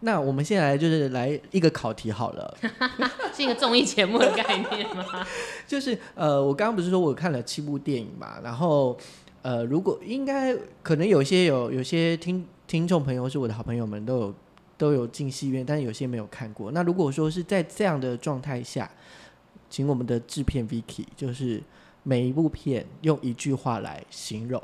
那我们现在就是来一个考题好了，是一个综艺节目的概念吗？就是呃，我刚刚不是说我看了七部电影嘛，然后呃，如果应该可能有些有有些听听众朋友是我的好朋友们都有都有进戏院，但是有些没有看过。那如果说是在这样的状态下，请我们的制片 Vicky 就是每一部片用一句话来形容。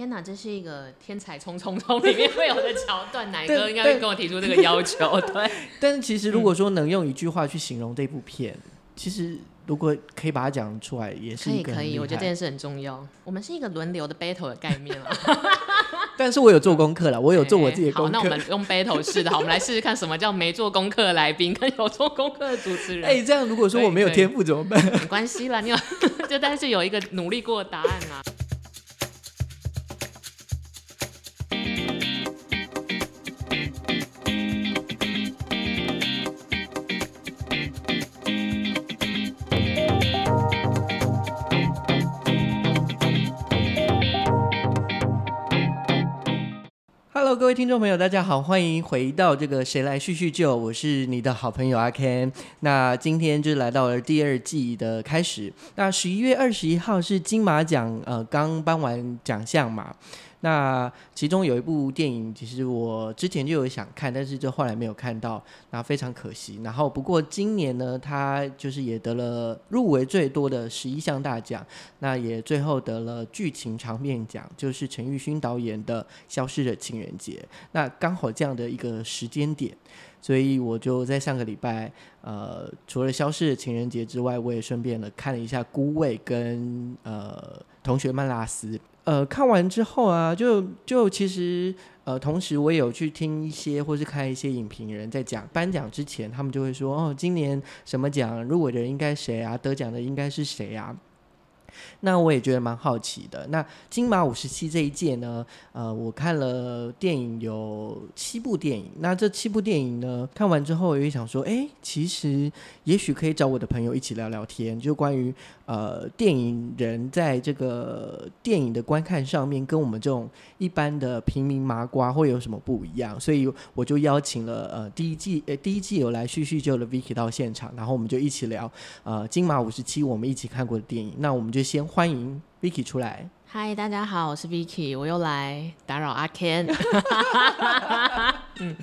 天哪，这是一个《天才冲冲冲》里面会有的桥段，奶哥应该会跟我提出这个要求。对，但是其实如果说能用一句话去形容这部片，其实如果可以把它讲出来，也是可以可以，我觉得这件事很重要。我们是一个轮流的 battle 的概念啊。但是我有做功课了，我有做我自己的好，功课。那我们用 battle 式的，好，我们来试试看什么叫没做功课的来宾跟有做功课的主持人。哎、这样如果说我没有天赋怎么办？没关系啦，你有 就但是有一个努力过的答案啊。Hello，各位听众朋友，大家好，欢迎回到这个谁来叙叙旧，我是你的好朋友阿 Ken。那今天就来到了第二季的开始。那十一月二十一号是金马奖，呃，刚颁完奖项嘛。那其中有一部电影，其实我之前就有想看，但是就后来没有看到，那非常可惜。然后不过今年呢，他就是也得了入围最多的十一项大奖，那也最后得了剧情长片奖，就是陈玉勋导演的《消失的情人节》。那刚好这样的一个时间点，所以我就在上个礼拜，呃，除了《消失的情人节》之外，我也顺便了看了一下《孤味》跟呃《同学曼拉斯》。呃，看完之后啊，就就其实呃，同时我也有去听一些或是看一些影评人在讲颁奖之前，他们就会说哦，今年什么奖入围的人应该谁啊，得奖的应该是谁啊。那我也觉得蛮好奇的。那金马五十七这一届呢，呃，我看了电影有七部电影。那这七部电影呢，看完之后，我也想说，哎，其实也许可以找我的朋友一起聊聊天，就关于呃电影人在这个电影的观看上面，跟我们这种一般的平民麻瓜会有什么不一样。所以我就邀请了呃第一季呃第一季有来叙叙旧的 Vicky 到现场，然后我们就一起聊呃金马五十七我们一起看过的电影。那我们就先欢迎 Vicky 出来。嗨，大家好，我是 Vicky，我又来打扰阿 Ken。嗯，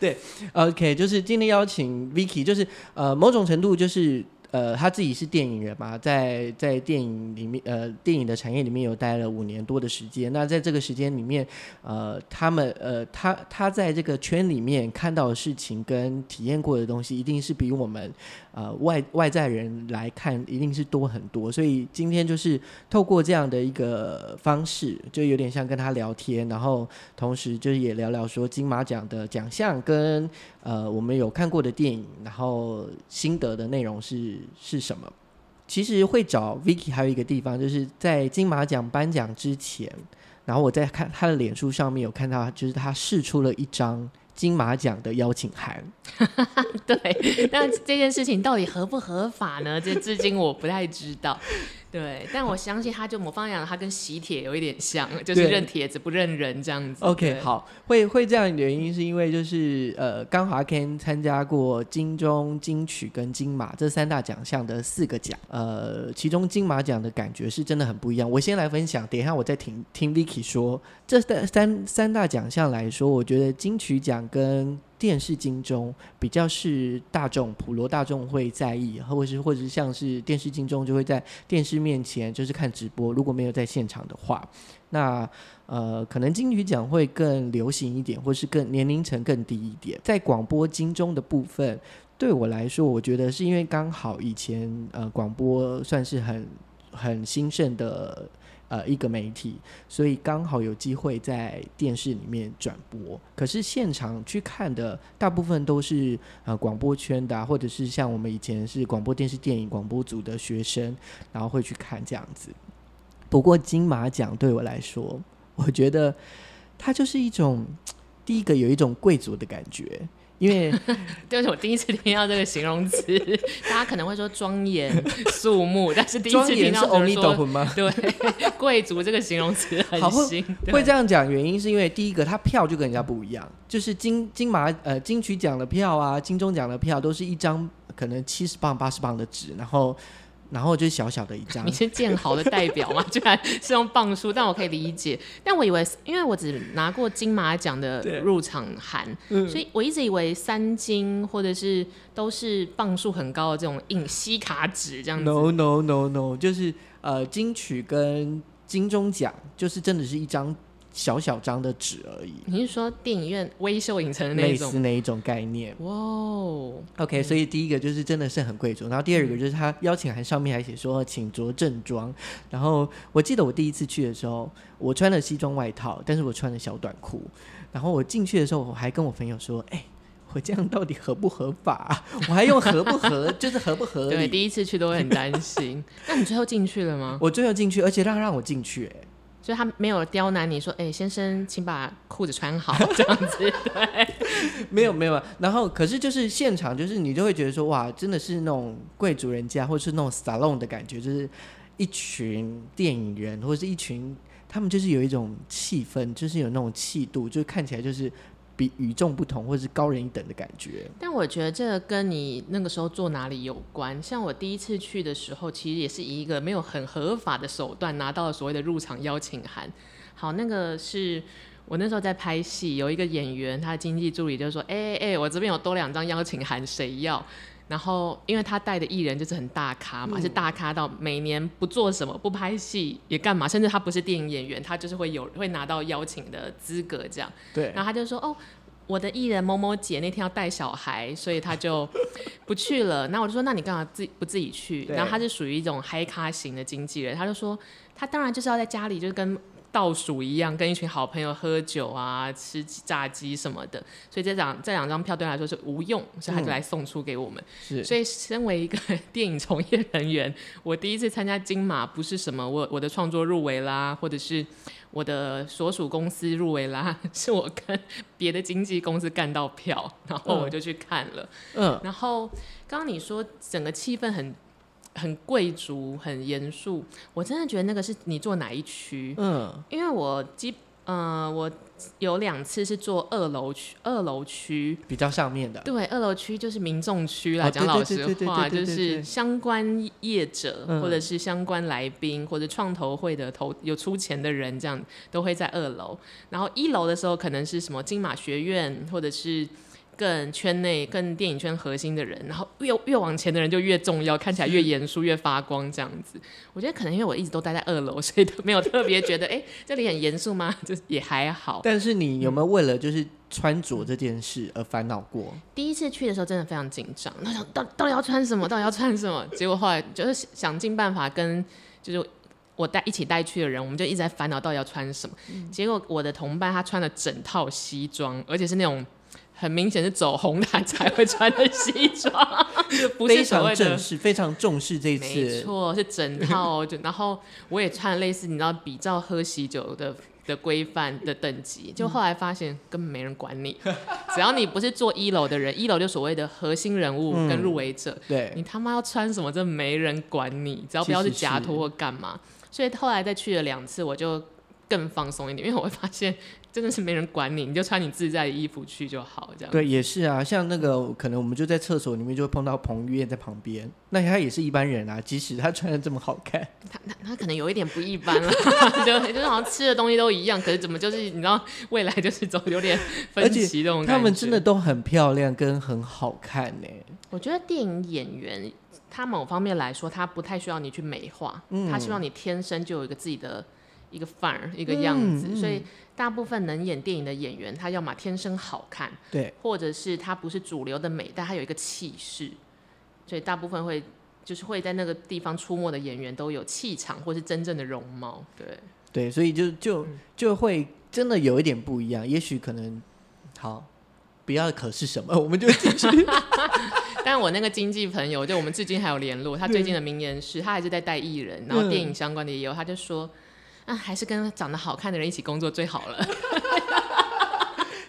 对 OK，就是今天邀请 Vicky，就是呃某种程度就是呃他自己是电影人嘛，在在电影里面呃电影的产业里面有待了五年多的时间。那在这个时间里面，呃他们呃他他在这个圈里面看到的事情跟体验过的东西，一定是比我们呃外外在人来看一定是多很多。所以今天就是透过这样的一个方式，就有点像跟他聊天，然后同时就是也聊聊说金马奖的奖项跟呃我们有看过的电影，然后心得的内容是是什么。其实会找 Vicky 还有一个地方，就是在金马奖颁奖之前，然后我在看他的脸书上面有看到，就是他试出了一张金马奖的邀请函。对，那这件事情到底合不合法呢？这至今我不太知道。对，但我相信他就某方面讲，他跟喜帖有一点像，就是对认帖子不认人这样子。OK，好，会会这样的原因是因为就是呃，刚好阿 Ken 参加过金钟、金曲跟金马这三大奖项的四个奖，呃，其中金马奖的感觉是真的很不一样。我先来分享，等一下我再听听 Vicky 说。这三三三大奖项来说，我觉得金曲奖跟电视金钟比较是大众普罗大众会在意，或者是或者是像是电视金钟就会在电视面前就是看直播，如果没有在现场的话，那呃可能金曲奖会更流行一点，或是更年龄层更低一点。在广播金钟的部分，对我来说，我觉得是因为刚好以前呃广播算是很很兴盛的。呃，一个媒体，所以刚好有机会在电视里面转播。可是现场去看的大部分都是呃广播圈的、或者是像我们以前是广播电视电影广播组的学生，然后会去看这样子。不过金马奖对我来说，我觉得它就是一种第一个有一种贵族的感觉，因为 就是我第一次听到这个形容词，大家可能会说庄严肃穆，但是第一次听到 only 说斗吗？对贵族这个形容词很新，对会这样讲，原因是因为第一个，他票就跟人家不一样，就是金金马呃金曲奖的票啊，金钟奖的票都是一张可能七十磅八十磅的纸，然后然后就小小的一张你，是建豪的代表吗？居然是用磅数，但我可以理解。但我以为，因为我只拿过金马奖的入场函，嗯所以我一直以为三金或者是都是磅数很高的这种硬吸卡纸这样子。No no no no，就是呃金曲跟金钟奖，就是真的是一张小小张的纸而已，你是说电影院微秀影城的那类种？似那一种概念。哇哦，OK，所以第一个就是真的是很贵重，然后第二个就是他邀请函上面还写说请着正装，然后我记得我第一次去的时候，我穿了西装外套，但是我穿了小短裤，然后我进去的时候我还跟我朋友说，哎、我这样到底合不合法啊、我还用合不合，就是合不合对，第一次去都会很担心。那你最后进去了吗？我最后进去，而且让让我进去、哎，就他没有刁难你说，哎、先生，请把裤子穿好，这样子。对，没有没有，然后可是就是现场，就是你就会觉得说，哇，真的是那种贵族人家，或是那种沙龙的感觉，就是一群电影人，或者是一群他们就是有一种气氛，就是有那种气度，就看起来就是比与众不同，或是高人一等的感觉。但我觉得这跟你那个时候做哪里有关。像我第一次去的时候，其实也是以一个没有很合法的手段拿到了所谓的入场邀请函。好，那个是我那时候在拍戏，有一个演员，他的经济助理就说：“哎、哎、哎，我这边有多两张邀请函，谁要？”然后，因为他带的艺人就是很大咖嘛，是大咖到每年不做什么、不拍戏也干嘛，甚至他不是电影演员，他就是会有会拿到邀请的资格这样。对然后他就说：“哦，我的艺人某某姐那天要带小孩，所以他就不去了。”那我就说：“那你干嘛自己不自己去？”然后他是属于一种嗨咖型的经纪人，他就说：“他当然就是要在家里，就是跟倒数一样，跟一群好朋友喝酒啊、吃炸鸡什么的。所以这两这两张票对他来说是无用，所以他就来送出给我们。是所以，身为一个电影从业人员，我第一次参加金马，不是什么我我的创作入围啦，或者是我的所属公司入围啦，是我跟别的经纪公司干到票，然后我就去看了。嗯，然后刚刚你说整个气氛很很贵族、很严肃，我真的觉得那个是你坐哪一区？嗯，因为我基呃我有两次是坐二楼区，二楼区。比较上面的，对，二楼区就是民众区啦。哦讲、老实话，就是相关业者、嗯或者是相关来宾或者创投会的投有出钱的人，这样都会在二楼。然后一楼的时候，可能是什么金马学院或者是。更圈内、更电影圈核心的人，然后越越往前的人就越重要，看起来越严肃、越发光这样子。我觉得可能因为我一直都待在二楼，所以都没有特别觉得，哎、这里很严肃吗？就也还好。但是你有没有为了就是穿着这件事而烦恼过？第一次去的时候真的非常紧张，那想到到底要穿什么，到底要穿什么？结果后来就是想尽办法跟就是我带一起带去的人，我们就一直在烦恼到底要穿什么。结果我的同伴他穿了整套西装，而且是那种很明显是走红毯才会穿的西装，不非是所谓正。式，非常重视这一没。错，是整 套就，然后我也穿了类似你知道比照喝喜酒的的规范的等级，就后来发现根本没人管你，只要你不是坐一楼的人，一楼就所谓的核心人物跟入围者，对，你他妈要穿什么，真的没人管你，只要不要是假托或干嘛。所以后来再去了两次，我就更放松一点，因为我会发现真的是没人管你，你就穿你自在的衣服去就好，这样。对，也是啊，像那个可能我们就在厕所里面就会碰到彭于晏在旁边，那他也是一般人啊，即使他穿的这么好看，他他他可能有一点不一般了，就就是好像吃的东西都一样，可是怎么就是你知道未来就是走有点分歧这种感觉。他们真的，都很漂亮跟很好看呢。我觉得电影演员他某方面来说，他不太需要你去美化，嗯他希望你天生就有一个自己的一个范儿一个样子，所以大部分能演电影的演员，他要么天生好看，对，或者是他不是主流的美，但他有一个气势，所以大部分会。就是会在那个地方出没的演员都有气场，或是真正的容貌。对，对，所以就就嗯就会真的有一点不一样，也许可能好。不要可是什么，我们就继续。但我那个经纪朋友，就我们至今还有联络。他最近的名言是，他还是在带艺人，然后电影相关的也有，他就说，啊，还是跟长得好看的人一起工作最好了。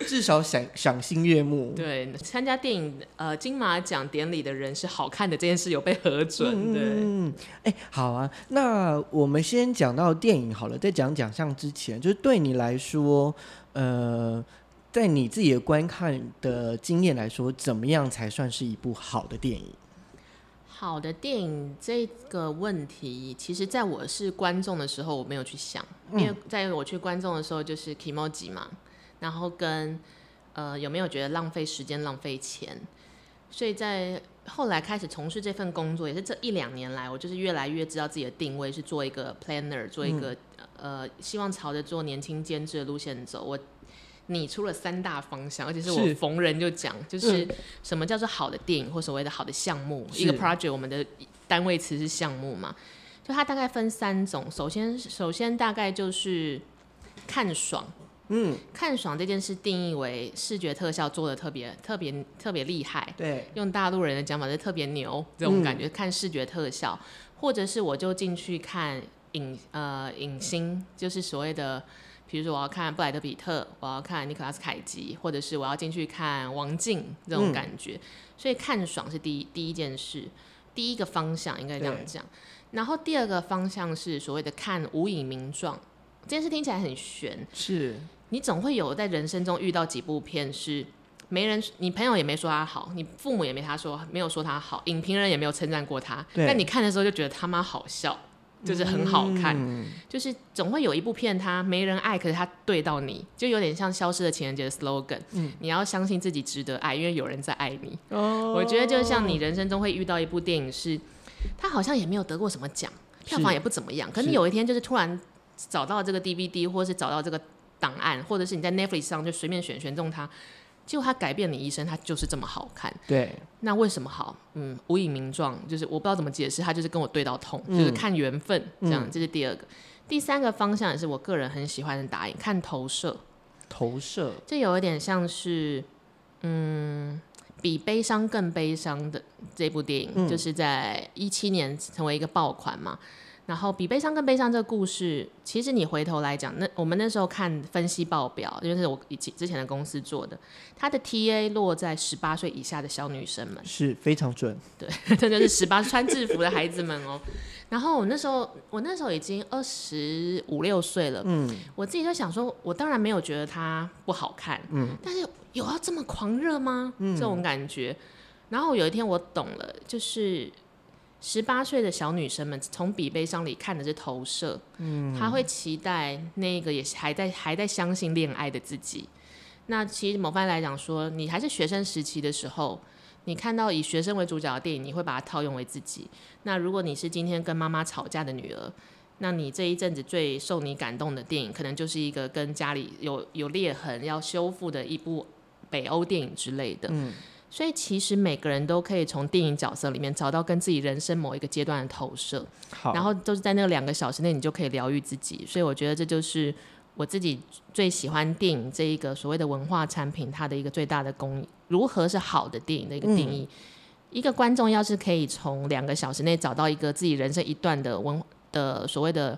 至少赏赏心悦目。对，参加电影呃金马奖典礼的人是好看的这件事有被核准。对，嗯，哎，好啊，那我们先讲到电影好了，在讲奖项之前，就是对你来说，呃，在你自己的观看的经验来说，怎么样才算是一部好的电影？好的电影这个问题，其实在我是观众的时候，我没有去想，因为在我去观众的时候，就是 emoji 嘛，然后跟呃有没有觉得浪费时间、浪费钱，所以在后来开始从事这份工作，也是这一两年来，我就是越来越知道自己的定位是做一个 planner，做一个呃希望朝着做年轻监制的路线走。我拟出了三大方向，而且是我逢人就讲，就是什么叫做好的电影或所谓的好的项目，一个 project，我们的单位词是项目嘛，就它大概分三种。首先，首先大概就是看爽，嗯，看爽这件事定义为视觉特效做的特别特别特别厉害，对，用大陆人的讲法是特别牛这种感觉。看视觉特效，或者是我就进去看影呃影星，就是所谓的。比如说，我要看布莱德比特，我要看尼克拉斯凯奇，或者是我要进去看王静这种感觉，所以看爽是第一第一件事，第一个方向应该这样讲。然后第二个方向是所谓的看无影名状，这件事听起来很悬，是。你总会有在人生中遇到几部片是没人，你朋友也没说他好，你父母也没他说没有说他好，影评人也没有称赞过他，但你看的时候就觉得他妈好笑。就是很好看，就是总会有一部片，它没人爱，可是它对到你，就有点像《消失的情人节》的 slogan。嗯，你要相信自己值得爱，因为有人在爱你。哦，我觉得就像你人生中会遇到一部电影，是它好像也没有得过什么奖，票房也不怎么样，可你有一天就是突然找到这个 DVD，或者是找到这个档案，或者是你在 Netflix 上就随便选选中它。结果他改变你一生，他就是这么好看。对，那为什么好？嗯，无以名状，就是我不知道怎么解释，他就是跟我对到痛，就是看缘分这样。这是第二个，第三个方向也是我个人很喜欢的打影，看投射。投射，这有一点像是，嗯，比悲伤更悲伤的这部电影，就是在一七年成为一个爆款嘛。然后比悲伤更悲伤这个故事，其实你回头来讲，那我们那时候看分析报表，就是我以前之前的公司做的，它的 TA 落在十八岁以下的小女生们，是非常准，对，真的是十八穿制服的孩子们哦。然后我那时候，我那时候已经二十五六岁了，嗯，我自己就想说，我当然没有觉得它不好看，嗯，但是有要这么狂热吗？这种感觉。然后有一天我懂了，就是。十八岁的小女生们从比悲伤里看的是投射，嗯，她会期待那个也还在还在相信恋爱的自己。那其实某方来讲说，你还是学生时期的时候，你看到以学生为主角的电影，你会把它套用为自己。那如果你是今天跟妈妈吵架的女儿，那你这一阵子最受你感动的电影，可能就是一个跟家里有有裂痕要修复的一部北欧电影之类的，嗯。所以其实每个人都可以从电影角色里面找到跟自己人生某一个阶段的投射，然后都是在那个两个小时内，你就可以疗愈自己。所以我觉得这就是我自己最喜欢电影这一个所谓的文化产品，它的一个最大的功，如何是好的电影的一个定义。一个观众要是可以从两个小时内找到一个自己人生一段的文的所谓的。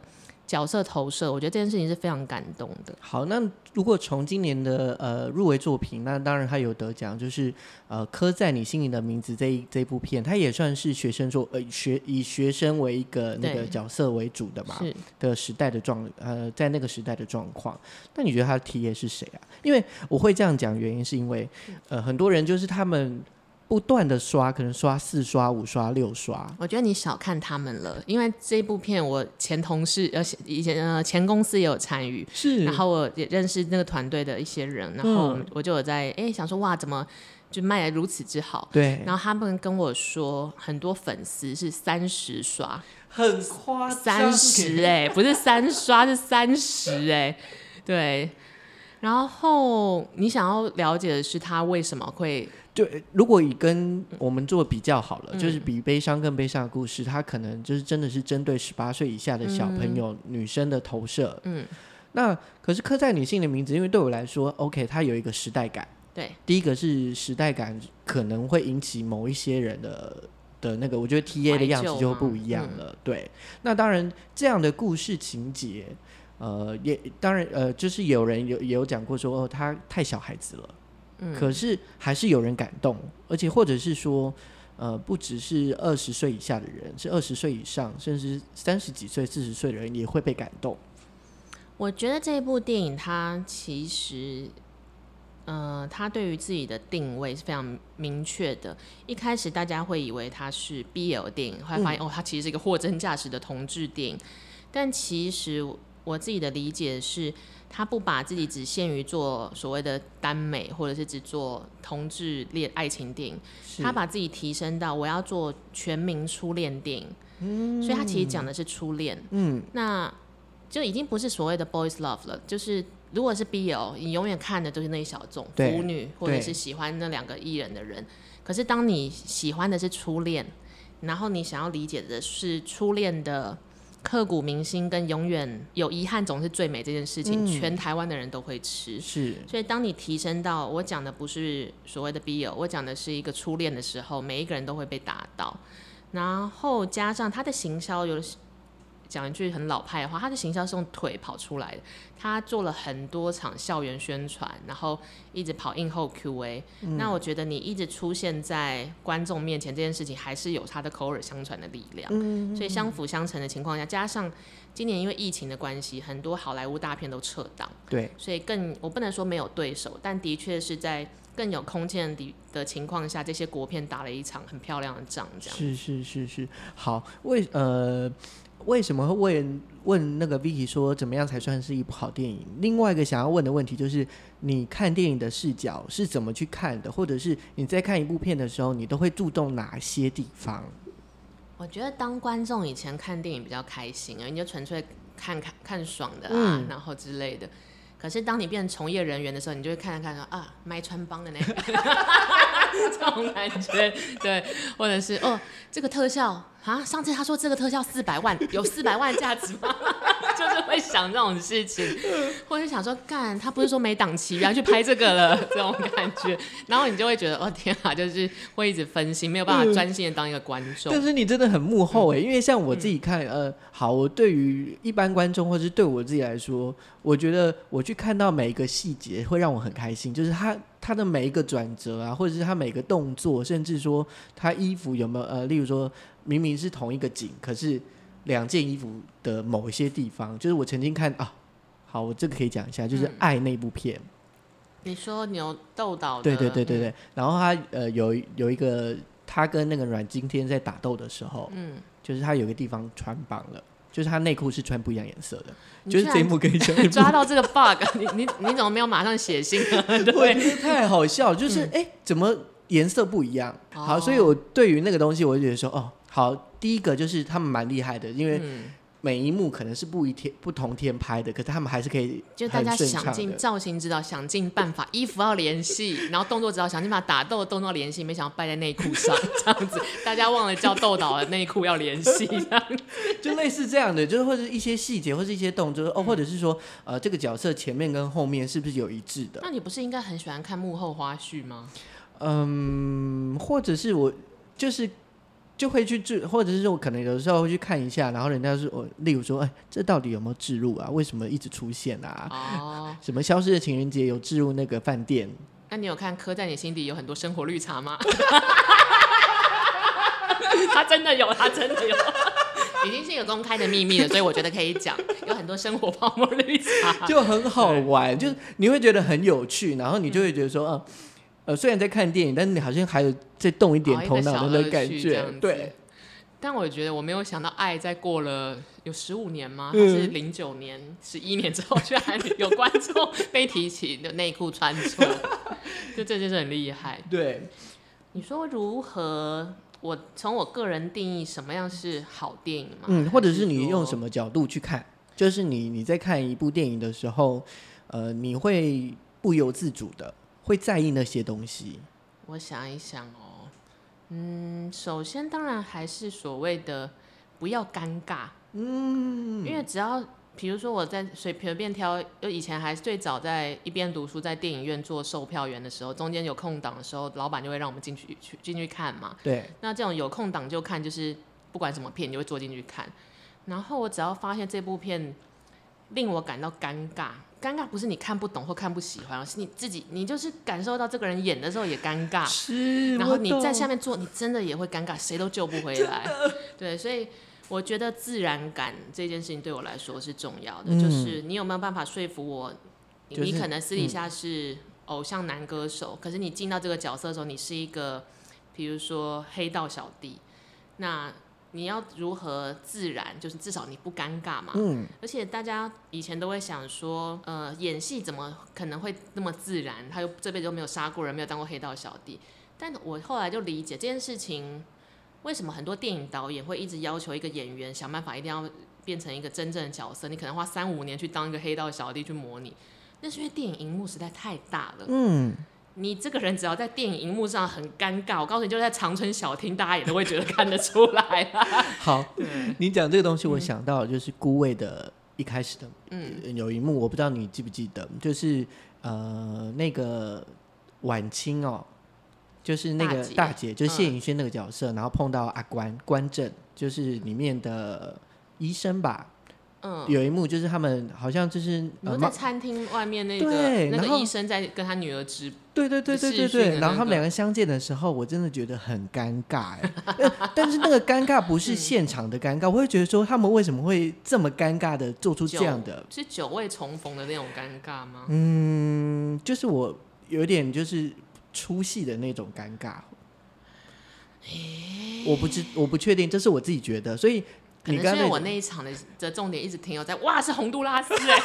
角色投射，我觉得这件事情是非常感动的。好，那如果从今年的呃入围作品，那当然他有得奖，就是呃刻在你心里的名字这一这部片，它也算是学生做呃学以学生为一个那个角色为主的嘛的时代的状呃在那个时代的状况。那你觉得他的体验是谁啊？因为我会这样讲，原因是因为呃很多人就是他们。不断的刷，可能刷四刷、五刷、六刷。我觉得你小看他们了，因为这部片我前同事呃以前呃前公司也有参与，是，然后我也认识那个团队的一些人，然后我就有在哎想说哇怎么就卖的如此之好？对，然后他们跟我说很多粉丝是三十刷，很夸张三十哎，不是三刷是三十哎，对。然后你想要了解的是他为什么会？对，如果以跟我们做比较好了，就是比悲伤更悲伤的故事，它可能就是真的是针对十八岁以下的小朋友、女生的投射。嗯，那可是刻在女性的名字，因为对我来说，OK，它有一个时代感。对，第一个是时代感，可能会引起某一些人的的那个，我觉得 T A 的样子就不一样了。对，那当然这样的故事情节。呃，也当然呃，就是有人有也有讲过说，哦，他太小孩子了，嗯，可是还是有人感动，而且或者是说，呃，不只是二十岁以下的人，是二十岁以上，甚至三十几岁、四十岁的人也会被感动。我觉得这一部电影它其实。呃，他对于自己的定位是非常明确的。一开始大家会以为它是 BL 电影，后来发现、哦，它其实是一个货真价实的同志电影。但其实我自己的理解是，他不把自己只限于做所谓的耽美，或者是只做同志恋爱情电影，他把自己提升到我要做全民初恋电影。嗯，所以他其实讲的是初恋。嗯，那就已经不是所谓的 boys love 了，就是如果是 BL，你永远看的都是那一小众对腐女，或者是喜欢那两个艺人的人。可是当你喜欢的是初恋，然后你想要理解的是初恋的刻骨铭心跟永远有遗憾总是最美这件事情，嗯全台湾的人都会吃。是所以，当你提升到我讲的不是所谓的 BL，我讲的是一个初恋的时候，每一个人都会被打到。然后加上他的行销有讲一句很老派的话，他的行销是用腿跑出来的。他做了很多场校园宣传，然后一直跑映后 Q&A、那我觉得你一直出现在观众面前这件事情，还是有他的口耳相传的力量。所以相辅相成的情况下，加上今年因为疫情的关系，很多好莱坞大片都撤档。对，所以更我不能说没有对手，但的确是在更有空间的的情况下，这些国片打了一场很漂亮的仗，这样。是是是是，好，为呃为什么会问问那个 Vicky 说怎么样才算是一部好电影？另外一个想要问的问题就是，你看电影的视角是怎么去看的，或者是你在看一部片的时候，你都会注重哪些地方？我觉得当观众以前看电影比较开心啊，你就纯粹看看看爽的啊，嗯然后之类的。可是当你变成从业人员的时候，你就会看看看说啊，麦穿帮的那个，这种感觉，对，或者是哦，这个特效啊，上次他说这个特效四百万，有四百万价值吗？就是会想这种事情，或者想说，干，他不是说没档期，然后去拍这个了，这种感觉，然后你就会觉得，哦天啊，就是会一直分心，没有办法专心的当一个观众。但是你真的很幕后哎、因为像我自己看，呃，好，我对于一般观众或是对我自己来说，我觉得我去看到每一个细节会让我很开心，就是他他的每一个转折啊，或者是他每个动作，甚至说他衣服有没有呃，例如说明明是同一个景，可是两件衣服的某一些地方，就是我曾经看啊，好，我这个可以讲一下，就是《嗯。爱》那部片。你说牛豆岛的，对对对对嗯。对，然后他呃有有一个他跟那个阮经天在打斗的时候，嗯，就是他有个地方穿帮了，就是他内裤是穿不一样颜色的，就是这一幕跟以讲，抓到这个 bug，你你你怎么没有马上写信啊？对，太好笑，就是哎、诶怎么颜色不一样？好，所以哦我对于那个东西，我就觉得说，哦，好，第一个就是他们蛮厉害的，因为嗯，每一幕可能是不一天不同天拍的，可是他们还是可以就大家想尽。造型指导，想尽办法，衣服要联系，然后动作指导，想尽办法打斗的动作联系，没想到败在内裤上，这样子，大家忘了叫豆导的内裤要联系，这样 就类似这样的，就是或者一些细节，或是一些动作，嗯哦，或者是说，呃，这个角色前面跟后面是不是有一致的？那你不是应该很喜欢看幕后花絮吗？嗯，或者是我就是就会去置，或者是说我可能有的时候会去看一下，然后人家说，我例如说，哎，这到底有没有置入啊？为什么一直出现啊？哦，什么消失的情人节有置入那个饭店？那你有看刻在你心底有很多生活绿茶吗？他真的有，他真的有，已经是一个公开的秘密了，所以我觉得可以讲，有很多生活泡沫绿茶。就很好玩，就是你会觉得很有趣，然后你就会觉得说，呃，呃，虽然在看电影，但是你好像还有再动一点头脑的那个感觉对，但我觉得我没有想到，爱在过了有十五年吗？还嗯是零九年、十一年之后，居然 有观众被提起的内裤穿错，就这件事很厉害。对，你说如何？我从我个人定义什么样是好电影吗？嗯，或者是你用什么角度去看，就是你你在看一部电影的时候，呃，你会不由自主的会在意那些东西，我想一想哦，嗯，首先当然还是所谓的不要尴尬，嗯，因为只要比如说我在随随便挑，就以前还是最早在一边读书，在电影院做售票员的时候，中间有空档的时候，老板就会让我们进去去进去看嘛。对，那这种有空档就看，就是不管什么片，你就会坐进去看。然后我只要发现这部片令我感到尴尬。尴尬不是你看不懂或看不喜欢，是你自己，你就是感受到这个人演的时候也尴尬，是，然后你在下面做，你真的也会尴尬，谁都救不回来。对，所以我觉得自然感这件事情对我来说是重要的，嗯。就是你有没有办法说服我，就是你可能私底下是偶像男歌手，可是你进到这个角色的时候，你是一个，比如说黑道小弟，那你要如何自然，就是至少你不尴尬嘛。嗯，而且大家以前都会想说，呃，演戏怎么可能会那么自然？他又这辈子都没有杀过人，没有当过黑道小弟。但我后来就理解这件事情，为什么很多电影导演会一直要求一个演员想办法一定要变成一个真正的角色？你可能花三五年去当一个黑道小弟去模拟，那是因为电影荧幕实在太大了。嗯，你这个人只要在电影荧幕上很尴尬，我告诉你，就在长春小厅，大家也都会觉得看得出来啦。好，你讲这个东西，我想到就是孤味的一开始的嗯，有一幕，我不知道你记不记得，就是呃那个晚清哦，就是那个大姐就是谢嗯颖轩那个角色，然后碰到阿关关正，就是里面的医生吧。嗯，有一幕就是他们好像就是在餐厅外面那个那对然后个医生在跟他女儿直对对对对对视讯的对，然后他们两个相见的时候，我真的觉得很尴尬哎，呃 但是那个尴尬不嗯是现场的尴尬，我会觉得说他们为什么会这么尴尬的做出这样的是久未重逢的那种尴尬吗？嗯，就是我有点就是出戏的那种尴尬。我不知我不确定，这是我自己觉得，所以可能是因为我那一场的的重点一直停留在哇是洪都拉斯哎、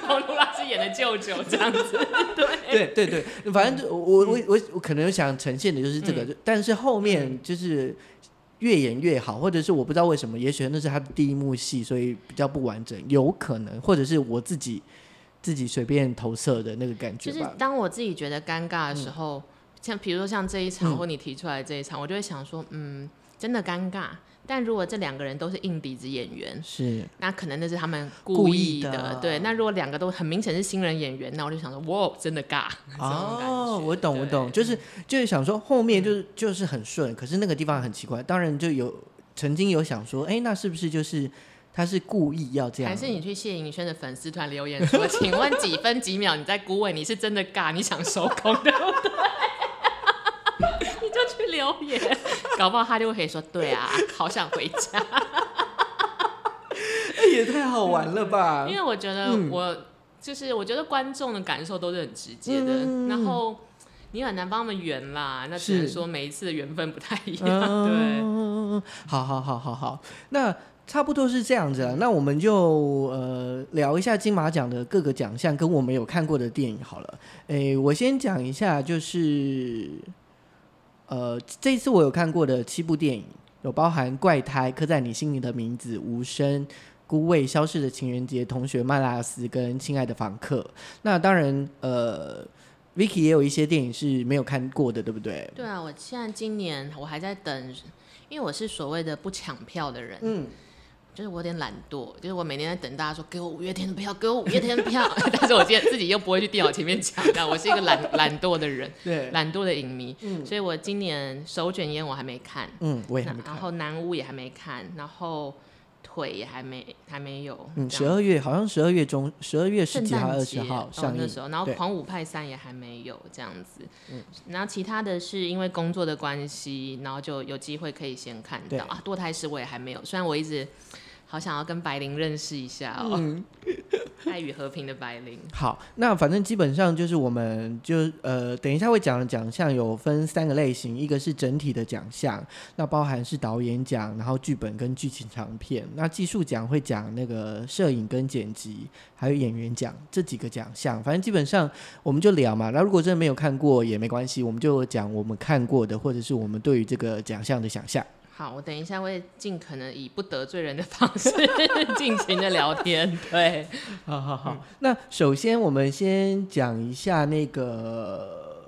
洪都拉斯演的舅舅这样子，对对对，反正就我我我我可能想呈现的就是这个，嗯但是后面就是越演越好，或者是我不知道为什么，也许那是他的第一幕戏，所以比较不完整，有可能，或者是我自己自己随便投射的那个感觉就是吧。当我自己觉得尴尬的时候，像比如说像这一场、嗯或你提出来这一场，我就会想说，嗯，真的尴尬。但如果这两个人都是硬底子演员，是，那可能那是他们故故意意的的。对，那如果两个都很明显是新人演员，那我就想说，哇，真的尬。哦，我懂，我懂，就是就是想说后面就是就是很顺，可是那个地方很奇怪。当然就有曾经有想说，哎，那是不是就是他是故意要这样？还是你去谢颖轩的粉丝团留言说，请问几分几秒你在孤位，你是真的尬，你想收工对不对？搞不好他就会说，对啊，好想回家。哎也太好玩了吧因？为我觉得嗯我、就是我觉得观众的感受都是很直接的，嗯然后你很难帮他们圆啦，那只能是说每一次的缘分不太一样。对，嗯，好好好好好，那差不多是这样子啊。那我们就呃聊一下金马奖的各个奖项跟我们有看过的电影好了。诶，我先讲一下，就是呃这一次我有看过的七部电影，有包含《怪胎》、《刻在你心里的名字》、《无声》。孤味、消失的情人节、同学麦拉斯跟亲爱的房客。那当然，呃，Vicky 也有一些电影是没有看过的，对不对？对啊，我现在今年我还在等，因为我是所谓的不抢票的人，嗯，就是我有点懒惰，就是我每天在等大家说给我五月天的票，给我五月天的票，但是我今天自己又不会去电脑前面抢，这样我是一个懒懒惰的人，对，懒惰的影迷，嗯。所以我今年手卷烟我还没看，嗯，我也还没看。然后南屋也还没看，然后腿也还没还没有，嗯，十二月好像十二月中，十二月十圣几号、二十号哦上映。那时候，然后《狂舞派三》也还没有这样子，嗯。然后其他的是因为工作的关系，然后就有机会可以先看到。啊。堕胎师我也还没有，虽然我一直好想要跟白灵认识一下哦，嗯，爱与和平的白灵。好，那反正基本上就是我们就呃，等一下会讲的奖项有分三个类型，一个是整体的奖项，那包含是导演奖，然后剧本跟剧情长片。那技术奖会讲那个摄影跟剪辑，还有演员奖这几个奖项。反正基本上我们就聊嘛。那如果真的没有看过也没关系，我们就讲我们看过的，或者是我们对于这个奖项的想象。好，我等一下会尽可能以不得罪人的方式 尽情的聊天。对，好好好，那首先我们先讲一下那个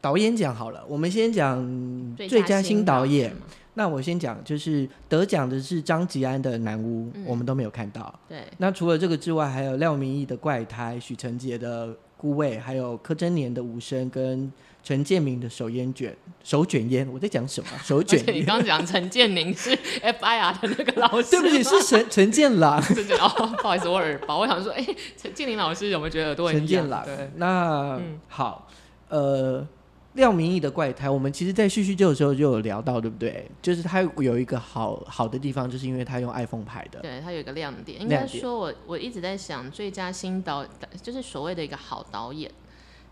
导演奖好了，我们先讲最佳新导演。嘛，那我先讲，就是得奖的是张吉安的《南屋》嗯我们都没有看到。对，那除了这个之外，还有廖明义的《怪胎》、许成杰的《孤味，还有柯震年的无声跟陈建明的手烟卷手卷烟。我在讲什么？手卷你？刚刚讲陈建明是 FIR 的那个老师，对不起，是陈陈建朗。陈建哦，不好意思，我耳包。我想说，哎、陈建林老师有没有觉得耳朵很痒陈建朗对，。那、嗯好，呃，廖明义的怪胎，我们其实在叙叙旧的时候就有聊到，对不对？就是他有一个好好的地方，就是因为他用 iPhone 拍的。对，他有一个亮点，应该说我我一直在想，最佳新导就是所谓的一个好导演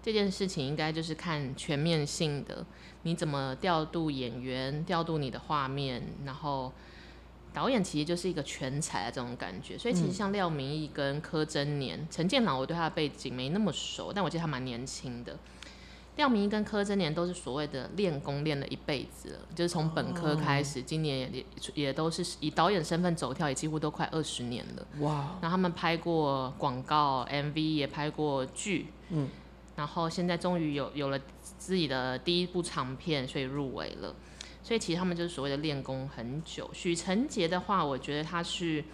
这件事情，应该就是看全面性的，你怎么调度演员，调度你的画面，然后导演其实就是一个全才的这种感觉。所以其实像廖明义跟柯震年、陈建朗，我对他的背景没那么熟，但我记得他蛮年轻的。廖明义跟柯震年都是所谓的练功练了一辈子了，就是从本科开始，今年也也也都是以导演身份走跳，也几乎都快二十年了。哇，然后他们拍过广告、MV，也拍过剧，嗯，然后现在终于有有了自己的第一部长片，所以入围了。所以其实他们就是所谓的练功很久。许成杰的话，我觉得他是，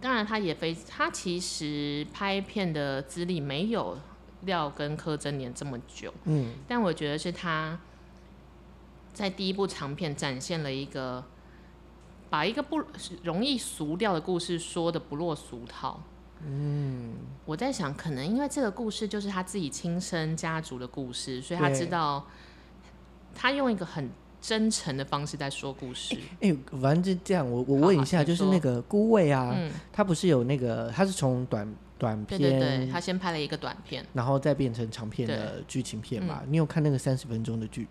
当然他也非他其实拍片的资历没有廖跟柯震年这么久，嗯，但我觉得是他在第一部长片展现了一个把一个不容易俗掉的故事说的不落俗套。嗯，我在想，可能因为这个故事就是他自己亲生家族的故事，所以他知道他用一个很真诚的方式在说故事。哎、反正就这样，我我问一下，就是那个孤味啊，嗯，它不是有那个，他是从短短对片，对对，他先拍了一个短片，然后再变成长片的剧情片嘛？嗯。你有看那个三十分钟的剧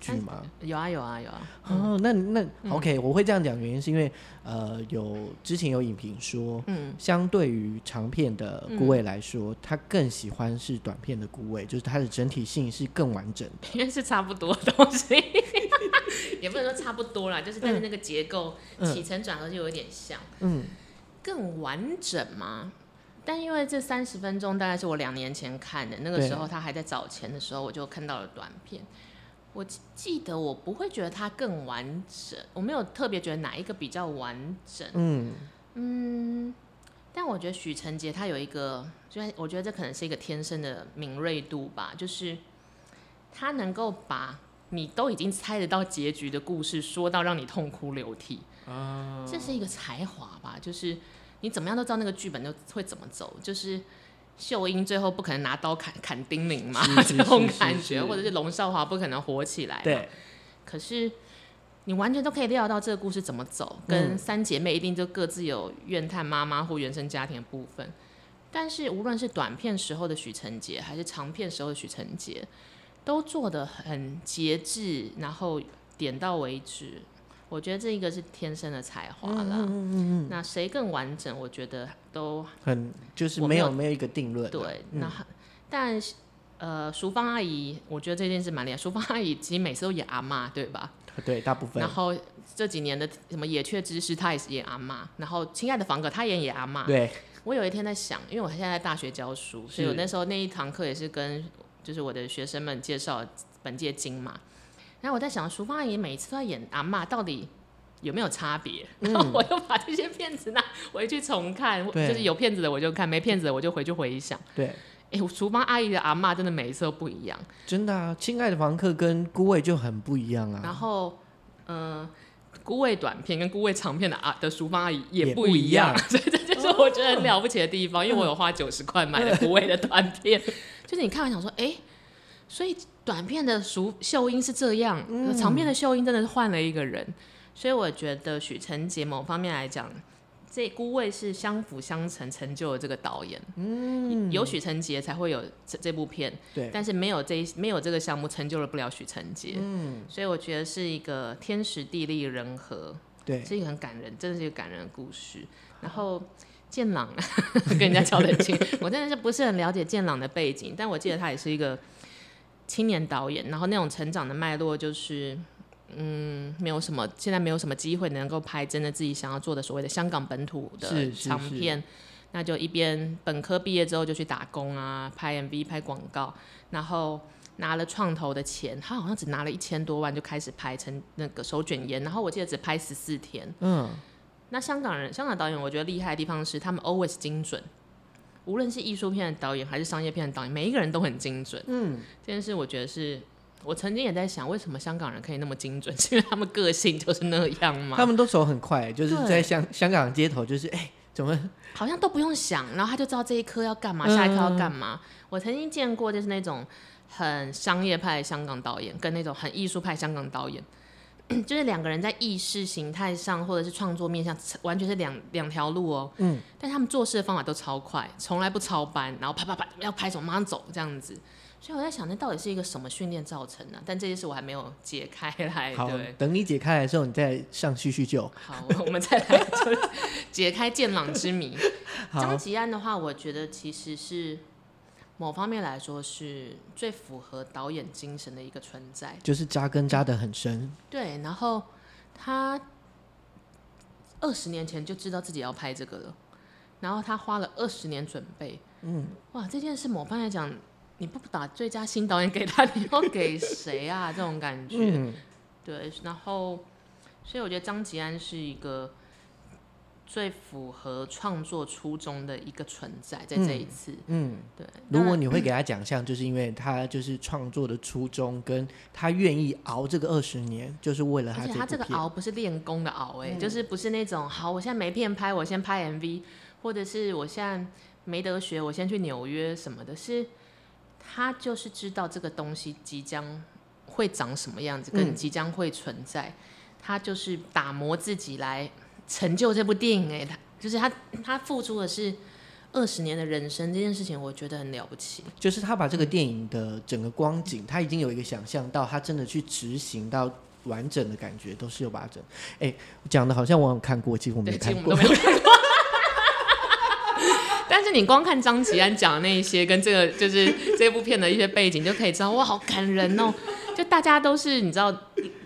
剧吗？有啊有啊有啊，哦，那那、嗯。OK，我会这样讲，原因是因为呃，有之前有影评说，嗯，相对于长片的嗯孤味来说，他更喜欢是短片的孤味，就是它的整体性是更完整的。因为是差不多的东西，也不能说差不多啦，就是但是那个结构、嗯。起承转合就有点像，嗯，更完整嘛。但因为这三十分钟大概是我两年前看的，那个时候他还在找钱的时候，我就看到了短片。我记记得我不会觉得它更完整，我没有特别觉得哪一个比较完整。嗯，嗯，但我觉得许承杰他有一个，虽然我觉得这可能是一个天生的敏锐度吧，就是他能够把你都已经猜得到结局的故事说到让你痛哭流涕啊，这是一个才华吧，就是你怎么样都知道那个剧本就会怎么走，就是。秀英最后不可能拿刀砍砍丁玲嘛，这种感觉，或者是龙少华不可能火起来嘛，对，可是你完全都可以料到这个故事怎么走，跟三姐妹一定就各自有怨叹妈妈或原生家庭的部分。但是无论是短片时候的许成杰，还是长片时候的许成杰，都做的很节制，然后点到为止。我觉得这一个是天生的才华啦。嗯嗯嗯那谁更完整？我觉得都很就是我没有没有一个定论啊。对。嗯那但呃，淑芳阿姨，我觉得这件事蛮厉害。淑芳阿姨其实每次都演阿妈，对吧？对，大部分然后这几年的什么野雀之师，她也是演阿妈。然后亲爱的房客，她也演阿妈。对，我有一天在想，因为我现在在大学教书，所以我那时候那一堂课也是跟就是我的学生们介绍本届金马。然后我在想，淑芳阿姨每次都在演阿嬷，到底有没有差别？然后我又把这些片子拿回去重看，就是有片子的我就看，没片子的我就回去回想。对，哎，厨房阿姨的阿嬷真的每一次都不一样。真的啊，亲爱的房客跟孤味就很不一样啊然啊。后，嗯、孤味短片跟孤味长片的阿的淑芳阿姨也也不一样样，所以这就是我觉得很了不起的地方。因为我有花九十块买了孤味的短片，就是你看完想说，哎、所以短片的熟秀英是这样，长片的秀英真的是换了一个人。所以我觉得许承杰某方面来讲，这孤位是相辅相成成就了这个导演。嗯，有许承杰才会有这这部片，对，但是没有这一没有这个项目成就了不了许承杰。嗯，所以我觉得是一个天时地利人和，对，是一个很感人，真的是一个感人的故事。然后建朗 跟人家交得清，我真的是不是很了解建朗的背景，但我记得他也是一个青年导演，然后那种成长的脉络就是。嗯，没有什么，现在没有什么机会能够拍真的自己想要做的所谓的香港本土的长片，那就一边本科毕业之后就去打工啊，拍 MV、拍广告，然后拿了创投的钱，他好像只拿了一千多万就开始拍成那个手卷烟，然后我记得只拍十四天。嗯，那香港人、香港导演，我觉得厉害的地方是他们 always 精准。无论是艺术片的导演还是商业片的导演，每一个人都很精准。嗯，这件事我觉得是我曾经也在想，为什么香港人可以那么精准？是因为他们个性就是那样吗？他们都手很快，就是在香香港街头，就是哎、怎么好像都不用想，然后他就知道这一颗要干嘛，下一颗要干嘛。我曾经见过，就是那种很商业派的香港导演，跟那种很艺术派香港导演，就是两个人在意识形态上或者是创作面向，完全是两两条路哦。嗯，但他们做事的方法都超快，从来不超班，然后啪啪啪要拍手马上走这样子。所以我在想，那到底是一个什么训练造成的？但这件事我还没有解开来。好对，？等你解开来的时候，你再上叙叙旧。好，我们再来就是解开剑朗之谜。张，吉安的话，我觉得其实是某方面来说是最符合导演精神的一个存在。就是扎根扎得很深。对，然后他二十年前就知道自己要拍这个了，然后他花了二十年准备。嗯，哇，这件事某方面来讲，你不打最佳新导演给他，你要给谁啊？这种感觉。嗯，对，然后所以我觉得张吉安是一个最符合创作初衷的一个存在，在这一次。嗯，对，如果你会给他奖项，就是因为他就是创作的初衷，跟他愿意熬这个二十年，就是为了他而且他这个。熬不是练功的熬、哎、嗯就是不是那种好，我现在没片拍，我先拍 MV，或者是我现在没得学，我先去纽约什么的，是他就是知道这个东西即将会长什么样子，跟嗯即将会存在，他就是打磨自己来成就这部电影、哎，他就是他他付出的是二十年的人生，这件事情我觉得很了不起。就是他把这个电影的整个光景，他已经有一个想象到，他真的去执行到完整的感觉，都是有把它整。哎，讲的好像我有看过，其实我没看过。但是你光看张吉安讲的那一些，跟这个就是这部片的一些背景，就可以知道哇，好感人哦！就大家都是你知道，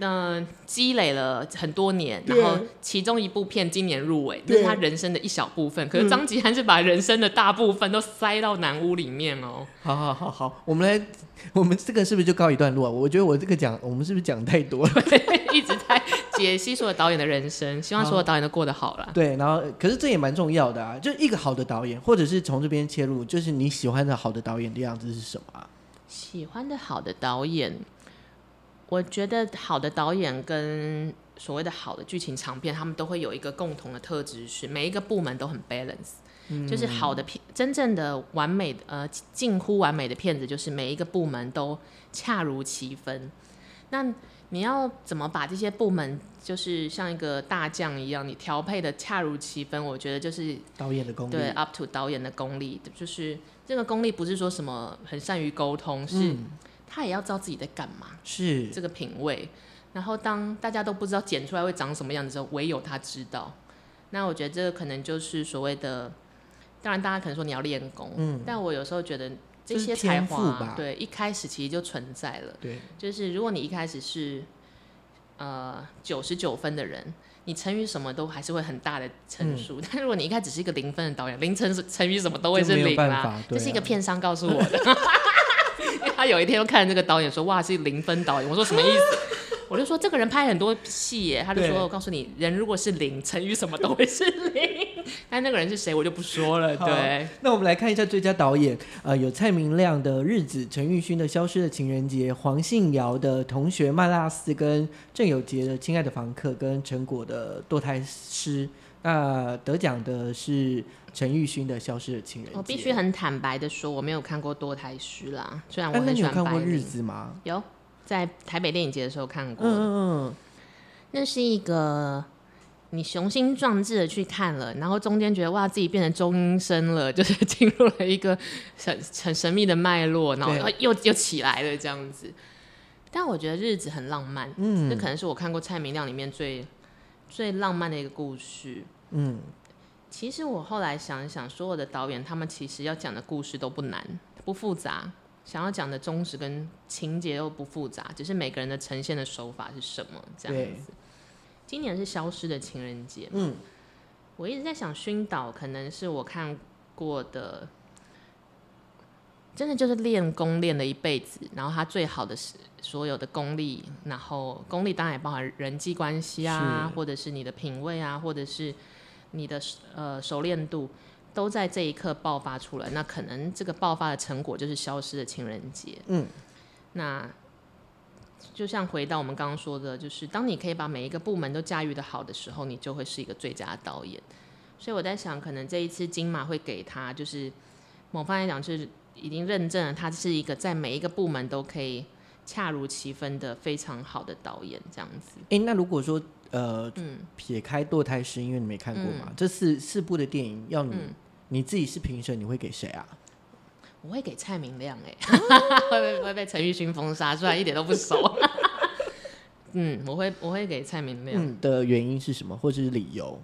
嗯、积累了很多年，然后其中一部片今年入围，那是他人生的一小部分。可是张吉安是把人生的大部分都塞到南屋里面哦。好好好好，我们来，我们这个是不是就告一段落啊？我觉得我这个讲，我们是不是讲太多了？一直在解析所有导演的人生，希望所有导演都过得好啦。对，然后可是这也蛮重要的啊，就一个好的导演，或者是从这边切入，就是你喜欢的好的导演的样子是什么啊？喜欢的好的导演，我觉得好的导演跟所谓的好的剧情长片，他们都会有一个共同的特质，是每一个部门都很 balance，、就是好的片，真正的完美的呃近乎完美的片子，就是每一个部门都恰如其分。那你要怎么把这些部门，就是像一个大将一样，你调配的恰如其分？我觉得就是导演的功力，对，up to 导演的功力，就是这个功力不是说什么很善于沟通，是嗯，他也要知道自己在干嘛，是这个品味。然后当大家都不知道剪出来会长什么样子的时候，唯有他知道。那我觉得这个可能就是所谓的，当然大家可能说你要练功，嗯但我有时候觉得这些才华，对，一开始其实就存在了。对，就是如果你一开始是呃九十九分的人，你成语什么都还是会很大的成数。但如果你一开始是一个零分的导演，零乘乘以什么都会是零啦这是一个啊片商告诉我的。他有一天又看这个导演说：“哇，是零分导演。”我说什么意思？我就说这个人拍很多戏耶，他就对说：“我告诉你，人如果是零，成语什么都会是零。”但那个人是谁，我就不说了。好对，那我们来看一下最佳导演，呃，有蔡明亮的《日子》，陈玉勋的《消失的情人节》，黄信尧的《同学麦拉斯》，跟郑有杰的《亲爱的房客》，跟陈果的《堕胎师》。那得奖的是陈玉勋的《消失的情人》。我必须很坦白的说，我没有看过《多台诗》啦，虽然我很喜你有看过《日子》吗？有在台北电影节的时候看过。嗯嗯嗯，那是一个你雄心壮志的去看了，然后中间觉得哇自己变成中阴身了，就是进入了一个很很神秘的脉络，然后又又起来了这样子。但我觉得日子很浪漫，嗯这可能是我看过蔡明亮里面最最浪漫的一个故事。嗯，其实我后来想一想，所有的导演他们其实要讲的故事都不难，不复杂，想要讲的宗旨跟情节又不复杂，只是每个人的呈现的手法是什么这样子。今年是消失的情人节，嗯，我一直在想，熏导可能是我看过的，真的就是练功练了一辈子，然后他最好的是所有的功力，然后功力当然也包含人际关系啊，或者是你的品味啊，或者是你的呃熟练度，都在这一刻爆发出来，那可能这个爆发的成果就是消失的情人节。嗯，那就像回到我们刚刚说的，就是当你可以把每一个部门都驾驭的好的时候，你就会是一个最佳导演。所以我在想，可能这一次金马会给他，就是某方来讲，就是已经认证了他是一个在每一个部门都可以恰如其分的非常好的导演，这样子。哎、那如果说呃，嗯撇开堕胎师，因为你没看过嘛，这四四部的电影要你、嗯你自己是评审，你会给谁啊？我会给蔡明亮 哎、会被会被陈奕迅封杀，虽然一点都不熟。嗯，我会我会给蔡明亮。嗯的原因是什么，或者是理由？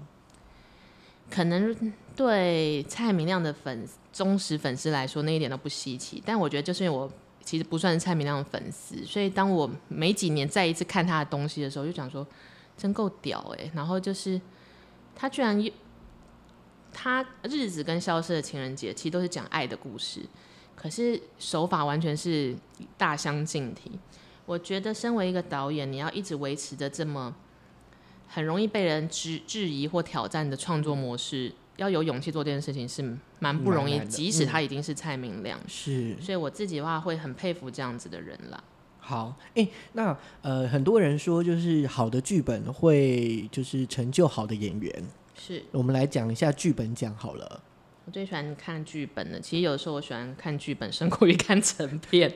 可能对蔡明亮的粉忠实粉丝来说，那一点都不稀奇。但我觉得，就是因为我其实不算是蔡明亮的粉丝，所以当我每几年再一次看他的东西的时候，就想说，真够屌哎、然后就是他居然又他日子跟消失的情人节其实都是讲爱的故事，可是手法完全是大相径庭。我觉得身为一个导演，你要一直维持着这么很容易被人质质疑或挑战的创作模式，要有勇气做这件事情是蛮不容易，即使嗯他已经是蔡明亮。是所以我自己的话会很佩服这样子的人啦。好，哎、那呃，很多人说就是好的剧本会就是成就好的演员。是我们来讲一下剧本奖好了。我最喜欢看剧本的，其实有时候我喜欢看剧本胜过于看成片，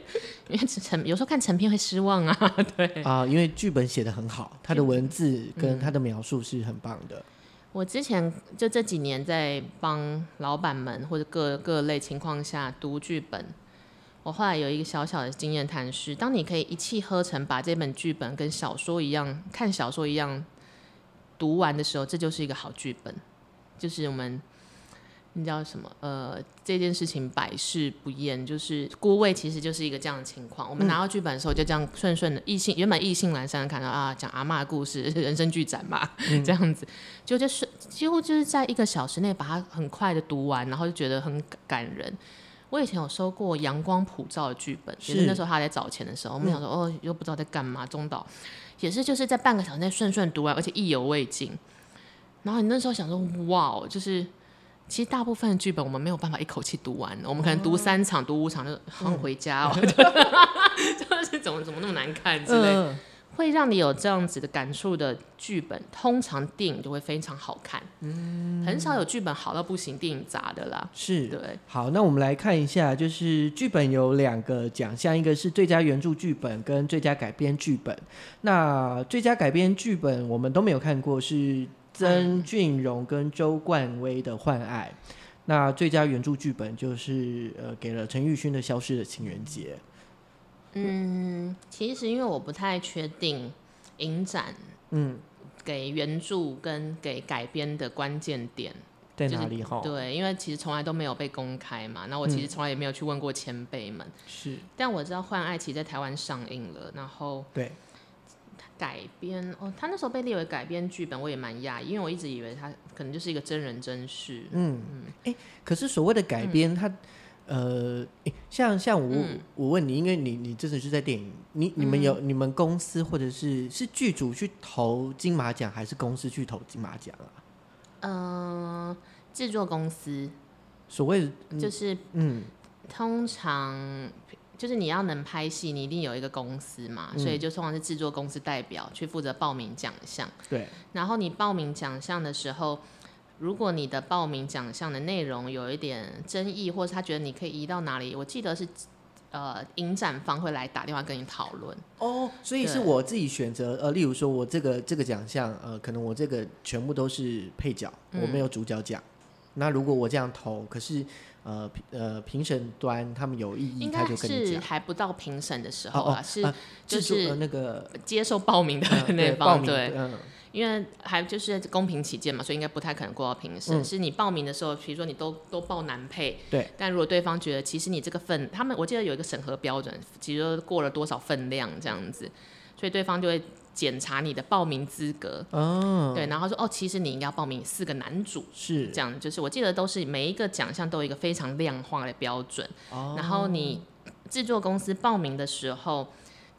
因为成有时候看成片会失望啊。对，啊、因为剧本写的很好，他的文字嗯跟他的描述是很棒的。我之前就这几年在帮老板们或者各各类情况下读剧本，我后来有一个小小的经验谈是，当你可以一气呵成把这本剧本跟小说一样看小说一样读完的时候，这就是一个好剧本。就是我们你知道什么？呃，这件事情百试不厌，就是孤味其实就是一个这样的情况。我们拿到剧本的时候，就这样顺顺的异性原本意兴阑珊地看到啊，讲阿嬷的故事，人生剧展嘛，这样子，就就是几乎就是在一个小时内把它很快的读完，然后就觉得很感感人。我以前有收过阳光普照的剧本，也是是那时候他在找钱的时候，我们想说、哦，又不知道在干嘛，中岛也是就是在半个小时内顺顺读完，而且意犹未尽。然后你那时候想说，哇哦，就是其实大部分的剧本我们没有办法一口气读完，我们可能读三场、读五场就好想回家哦，就是怎么怎么那么难看之类的。嗯，会让你有这样子的感触的剧本，通常电影就会非常好看。嗯，很少有剧本好到不行，电影砸的啦。是。对，好，那我们来看一下，就是剧本有两个奖项，一个是最佳原著剧本跟最佳改编剧本。那最佳改编剧本我们都没有看过，是曾俊荣跟周冠威的《换爱》。那最佳原著剧本就是呃给了陈玉勋的《消失的情人节嗯，其实因为我不太确定影展，嗯，给原著跟给改编的关键点在就是哪里哈？对，因为其实从来都没有被公开嘛。那我其实从来也没有去问过前辈们，是，但我知道《换爱》其实在台湾上映了，然后对，改编哦，他那时候被列为改编剧本，我也蛮讶异，因为我一直以为他可能就是一个真人真事。嗯，哎、可是所谓的改编，它呃，像像我、嗯。我问你，因为你你真的是在电影，你你们有、你们公司或者是是剧组去投金马奖，还是公司去投金马奖啊？嗯，制作公司。所谓的就是嗯。通常就是你要能拍戏，你一定有一个公司嘛，嗯。所以就通常是制作公司代表去负责报名奖项。对，然后你报名奖项的时候，如果你的报名奖项的内容有一点争议，或是他觉得你可以移到哪里，我记得是呃影展方会来打电话跟你讨论。哦，所以是我自己选择，呃，例如说我这个这个奖项，呃，可能我这个全部都是配角，我嗯没有主角奖。那如果我这样投，可是呃评呃评审端他们有异议，他就跟你讲。还不到评审的时哦候啊，哦是啊就是呃那个接受报名的呃那对报名方对。嗯因为还就是公平起见嘛，所以应该不太可能过到评审。嗯是你报名的时候，比如说你都都报男配，对。但如果对方觉得其实你这个份，他们我记得有一个审核标准，其实过了多少分量这样子，所以对方就会检查你的报名资格，哦，对，然后说哦，其实你应该要报名四个男主。是这样就是我记得都是每一个奖项都有一个非常量化的标准，哦然后你制作公司报名的时候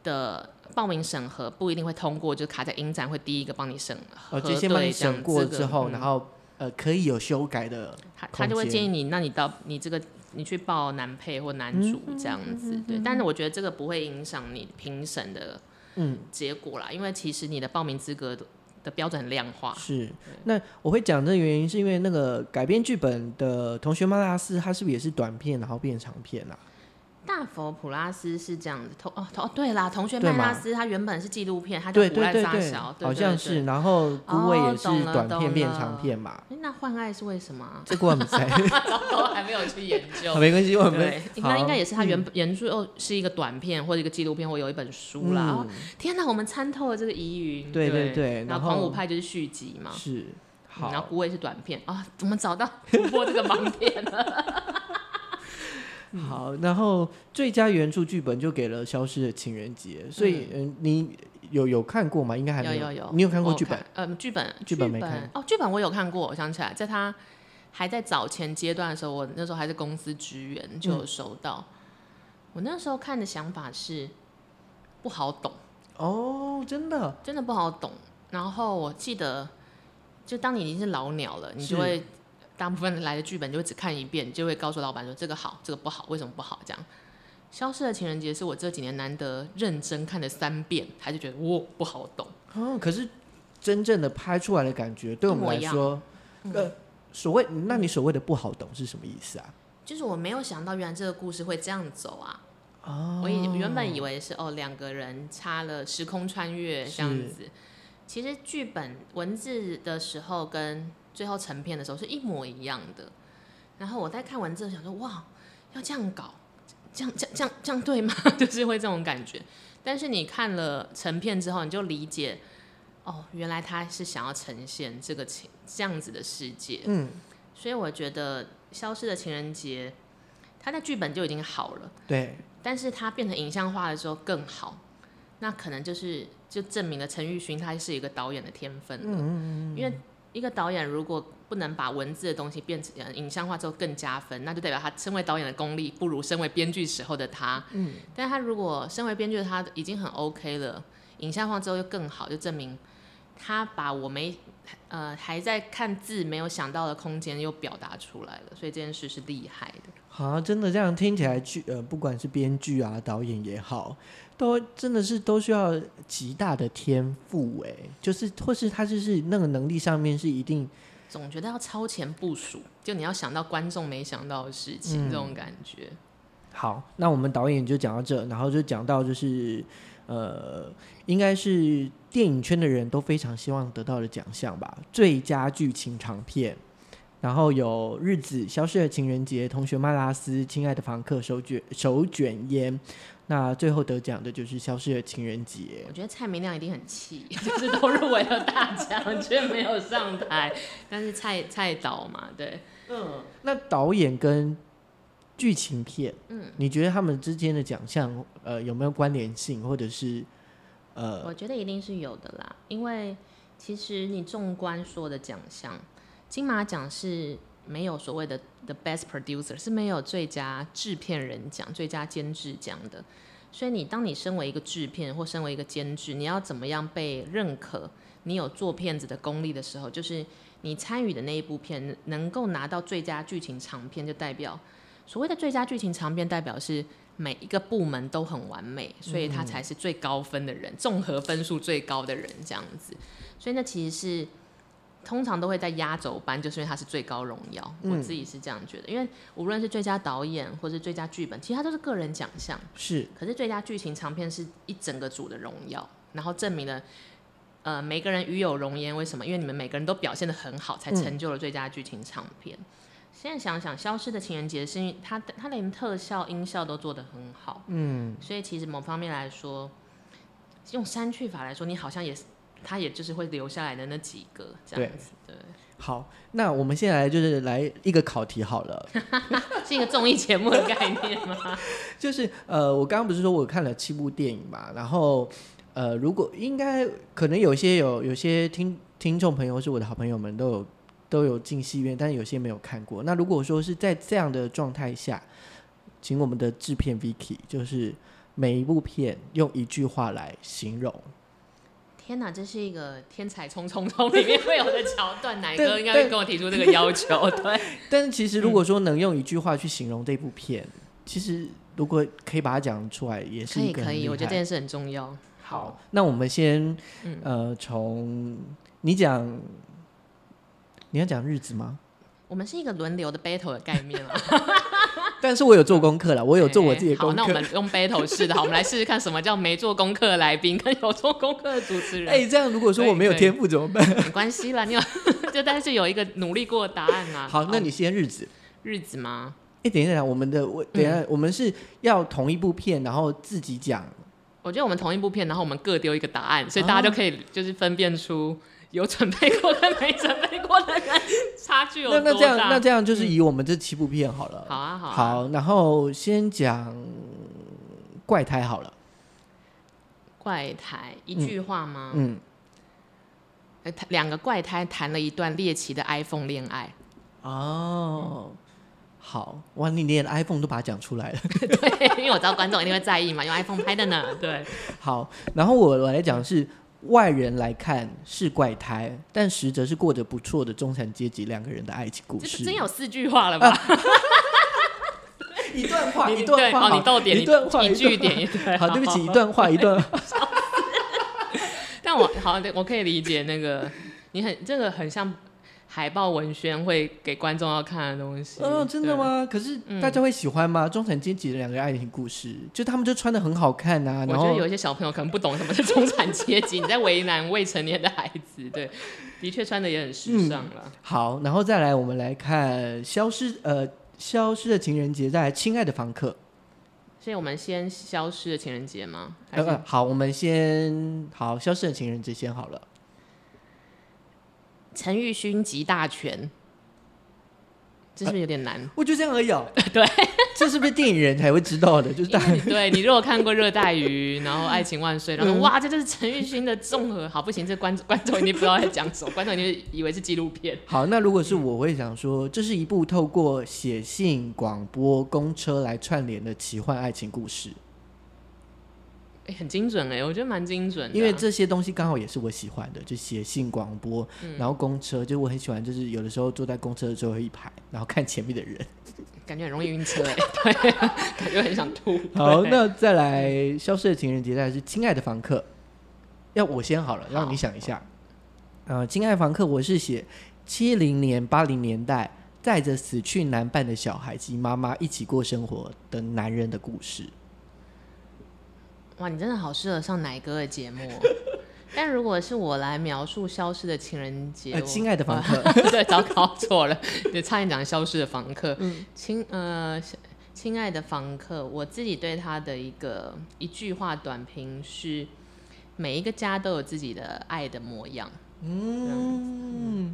的报名审核不一定会通过，就卡在影展会第一个帮你审核哦，就先帮你审过之后，嗯然后呃可以有修改的，他他就会建议你，那你到你这个你去报男配或男主嗯这样子，对。但是我觉得这个不会影响你评审的嗯结果啦，因为其实你的报名资格的的标准很量化。是。那我会讲这个原因，是因为那个改编剧本的同学麦拉斯，他是不是也是短片，然后变长片啊？大佛普拉斯是这样子，同哦同哦对啦，同学对嘛麦拉斯他原本是纪录片，他就对古赖对对对，小，对好像是。然后孤味也是懂了短片变长片嘛，诶那换爱是为什么啊？这个我们还没有去研究。没关系，我们对，应该应该也是他原原著又是一个短片或者一个纪录片或有一本书啦。哦嗯天哪，我们参透了这个疑云。对对对对然后然后狂舞派就是续集嘛，是嗯好然后孤味是短片啊，我们找到突破这个盲点了。好，然后最佳原著剧本就给了《消失的情人节》，所以嗯，你有有看过吗？应该还没有有有，你有看过剧本？？嗯，剧本剧本没看哦，剧本我有看过，我想起来，在他还在早前阶段的时候，我那时候还是公司职员，就嗯有收到。我那时候看的想法是不好懂，哦，真的，真的不好懂。然后我记得，就当你已经是老鸟了，你就会大部分来的剧本就会只看一遍，就会告诉老板说这个好，这个不好，为什么不好？这样。消失的情人节是我这几年难得认真看了三遍，还是觉得我不好懂。哦，可是真正的拍出来的感觉，对我们来说，嗯呃，所谓那你所谓的不好懂是什么意思啊？就是我没有想到，原来这个故事会这样走啊！哦，我以原本以为是哦，两个人差了时空穿越这样子。其实剧本文字的时候跟最后成片的时候是一模一样的。然后我在看完之后，想说哇，要这样搞，这样这样这样这样对吗？就是会这种感觉。但是你看了成片之后，你就理解哦，原来他是想要呈现这个情这样子的世界。嗯，所以我觉得《消失的情人节》，他在剧本就已经好了。对，但是它变成影像化的时候更好，那可能就是就证明了陈玉勋他是一个导演的天分了。嗯因为一个导演如果不能把文字的东西变成呃影像化之后更加分，那就代表他身为导演的功力不如身为编剧时候的他。嗯，但他如果身为编剧的他已经很 OK 了，影像化之后又更好，就证明他把我没呃还在看字没有想到的空间又表达出来了，所以这件事是厉害的。好，真的这样听起来剧呃，不管是编剧啊、导演也好，都真的是都需要极大的天赋哎，就是或是他就是那个能力上面是一定总觉得要超前部署，就你要想到观众没想到的事情，嗯这种感觉。好。那我们导演就讲到这，然后就讲到就是呃，应该是电影圈的人都非常希望得到的奖项吧，最佳剧情长片。然后有《日子》《消失的情人节》《同学麦拉斯》《亲爱的房客》手卷手卷烟，那最后得奖的就是《消失的情人节。我觉得蔡明亮一定很气，就是都入围了大奖却没有上台，但是蔡蔡导嘛，对，》。嗯，那导演跟剧情片，嗯，你觉得他们之间的奖项呃有没有关联性，或者是呃我觉得一定是有的啦，因为其实你纵观所有的奖项，金马奖是没有所谓的 the best producer，是没有最佳制片人奖、最佳监制奖的。所以你当你身为一个制片或身为一个监制，你要怎么样被认可？你有做片子的功力的时候，就是你参与的那一部片能够拿到最佳剧情长片，就代表所谓的最佳剧情长片，代表是每一个部门都很完美，所以他才是最高分的人，综合分数最高的人这样子。所以那其实是通常都会在压轴班，就是因为他是最高荣耀。嗯我自己是这样觉得，因为无论是最佳导演或是最佳剧本，其实它都是个人奖项。是可是最佳剧情长片是一整个组的荣耀，然后证明了。呃，每个人与有容焉，为什么？因为你们每个人都表现的很好，才成就了最佳剧情长片。现在想想，《消失的情人节》是因为它它连特效、音效都做得很好，嗯所以其实某方面来说，用删去法来说，你好像也是，它也就是会留下来的那几个这样子，对，好。那我们现在就是来一个考题好了，是一个综艺节目的概念吗？就是呃，我刚刚不是说我看了七部电影嘛，然后呃，如果应该可能有些有有些听听众朋友是我的好朋友们都有都有进戏院，但是有些没有看过。那如果说是在这样的状态下，请我们的制片 Vicky 就是每一部片用一句话来形容。天哪，这是一个《天才冲冲冲》里面会有的桥段，奶哥应该对会跟我提出这个要求。对，但是其实如果说能用一句话去形容这部片，其实如果可以把它讲出来，也是可以我觉得这件事很重要。好，那我们先嗯呃从你讲，你要讲日子吗？我们是一个轮流的 battle 的概念啊，但是我有做功课了，我有做我自己的好，功课。那我们用 battle 式的，好，我们来试试看什么叫没做功课的来宾跟有做功课的主持人。哎、这样如果说我没有天赋怎么办？没关系啦，你有就但是有一个努力过的答案啊。好，那你先日子。日子吗？哎、等一下，我们的我等一嗯下，我们是要同一部片，然后自己讲。我觉得我们同一部片，然后我们各丢一个答案，所以大家哦就可以就是分辨出有准备过跟没准备过的人差距有那多大。那这样那这样就是以我们这七部片好了。好啊好啊好，然后先讲怪胎好了。怪胎一句话吗？嗯，两个怪胎谈了一段猎奇的 iPhone 恋爱，哦，好，哇，你连 iPhone 都把它讲出来了。对，因为我知道观众一定会在意嘛，用 iPhone 拍的呢。对，好，然后我我来讲是外人来看是怪胎，但实则是过着不错的中产阶级两个人的爱情故事。这真有四句话了吧？一段话，一段话，对哦，你逗点，一段话，一句段点一段。好，对不起，一段话，一段。但我好，对我可以理解那个，你很这个很像海报文宣会给观众要看的东西。哦，真的？吗？可是嗯大家会喜欢吗？中产阶级的两个爱情故事，就他们就穿的很好看啊，我觉得有一些小朋友可能不懂什么是中产阶级，你在为难未成年的孩子。对，的确穿的也很时尚了。好，然后再来我们来看消失呃消失的情人节，再来亲爱的房客。所以我们先消失的情人节吗？呃呃，好，我们先好消失的情人节先好了。陈玉勋集大全？这是不是有点难？我就这样而已哦。对，这是不是电影人才会知道的？就是大 对你如果看过《热带鱼》，然后《爱情万岁》，然后哇，这就是陈玉勋的综合，好不行，这观 观众一定不知道在讲什么，观众一定以为是纪录片。好，那如果是我会想说，这是一部透过写信、广播、公车来串联的奇幻爱情故事，哎、很精准哎、我觉得蛮精准的啊、因为这些东西刚好也是我喜欢的，就写信、广播，嗯然后公车，就我很喜欢，就是有的时候坐在公车的最后一排，然后看前面的人。感觉很容易晕车哎、对，感觉很想吐。好，那再来消失的情人节，再来是亲爱的房客，要我先好了，让你想一下。呃，亲爱的房客，我是写七零年、八零年代载着死去男伴的小孩及妈妈一起过生活的男人的故事。哇，你真的好适合上奶哥的节目哦、但如果是我来描述消失的情人节，呃，亲爱的房客，对，糟糕错了，也差点讲消失的房客。嗯亲呃，亲爱的房客，我自己对他的一个一句话短评是：每一个家都有自己的爱的模样。嗯，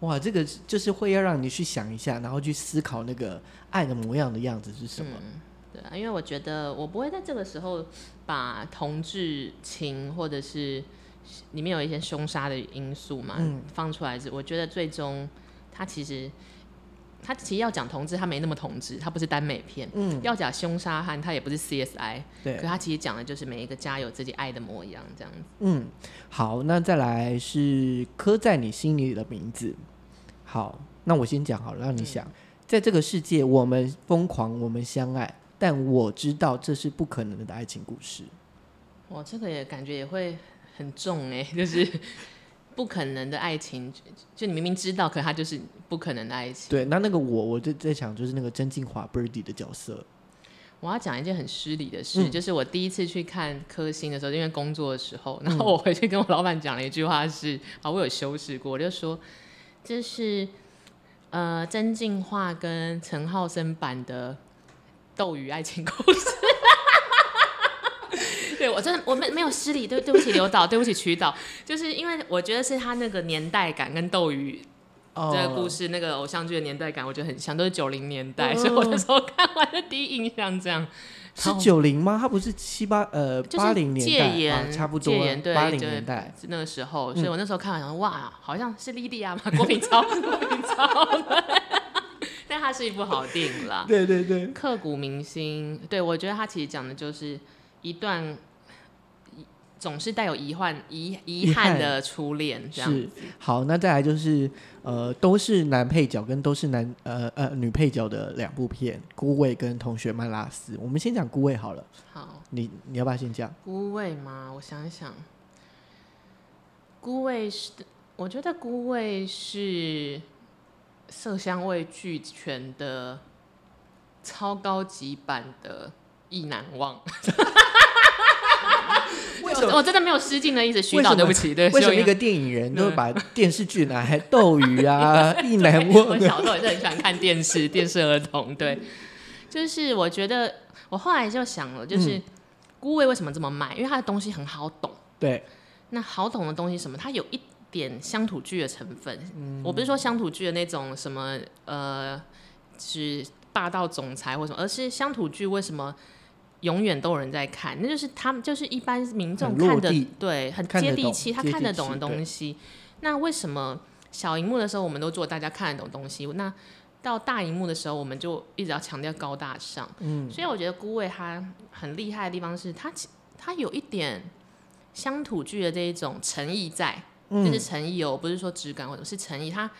哇，这个就是会要让你去想一下，然后去思考那个爱的模样的样子是什么。嗯，对啊，因为我觉得我不会在这个时候把同志情或者是里面有一些凶杀的因素嘛、嗯放出来是，我觉得最终他其实他其实要讲同志，他没那么同志，他不是耽美片。嗯，要讲凶杀案，他也不是 CSI，对可，他其实讲的就是每一个家有自己爱的模样，这样子。嗯，好，那再来是刻在你心里的名字。好，那我先讲好了，让你想，在这个世界，我们疯狂，我们相爱，但我知道这是不可能的爱情故事。哇，这个也感觉也会很重哎、就是不可能的爱情，就就你明明知道，可他就是不可能的爱情。对，那那个我，我就在想，就是那个曾静华 Birdy 的角色。我要讲一件很失礼的事，嗯就是我第一次去看科星的时候，因为工作的时候，然后我回去跟我老板讲了一句话是，啊，我有修饰过，我就说这是呃曾静华跟陈浩森版的斗鱼爱情故事。对我真的我没没有失礼，对对不起刘导，对不起曲导，就是因为我觉得是他那个年代感跟斗鱼哦这个故事那个偶像剧的年代感，我觉得很像，都是九零年代，哦所以我那时候看完的第一印象这样。是九零吗？他不是七八呃就是八零年戒代差不多八零年代。是那个时候，嗯所以我那时候看完想说，哇，好像是莉莉亚嘛，郭品超，郭品超，但它是一部好电影啦，对对对，刻骨铭心。对我觉得它其实讲的就是一段总是带有遗憾、遗遗遗憾憾的初恋这样。是好，那再来就是呃，都是男配角跟都是男呃呃女配角的两部片，《孤味》跟《同学曼拉斯》。我们先讲《孤味》好了，好，你你要不要先讲？孤味吗？我想一想，孤味是，我觉得孤味是色香味俱全的超高级版的意难忘。为什么我我真的没有失敬的意思，徐导，对不起，对，为什么一个电影人都会把电视剧拿来斗鱼啊、意难忘啊？我小时候也是很喜欢看电视，电视儿童。对，就是我觉得我后来就想了，就是嗯孤味为什么这么卖？因为它的东西很好懂。对，那好懂的东西什么？它有一点乡土剧的成分。嗯我不是说乡土剧的那种什么呃，是霸道总裁或什么，而是乡土剧为什么？永远都有人在看，那就是他们就是一般民众看的对，很接地气，他看得懂的东西。那为什么小荧幕的时候我们都做大家看得懂东西？那到大荧幕的时候，我们就一直要强调高大上。嗯，所以我觉得孤味它很厉害的地方是，它其它有一点乡土剧的这一种诚意在，嗯就是诚意哦，不是说质感或者是诚意，他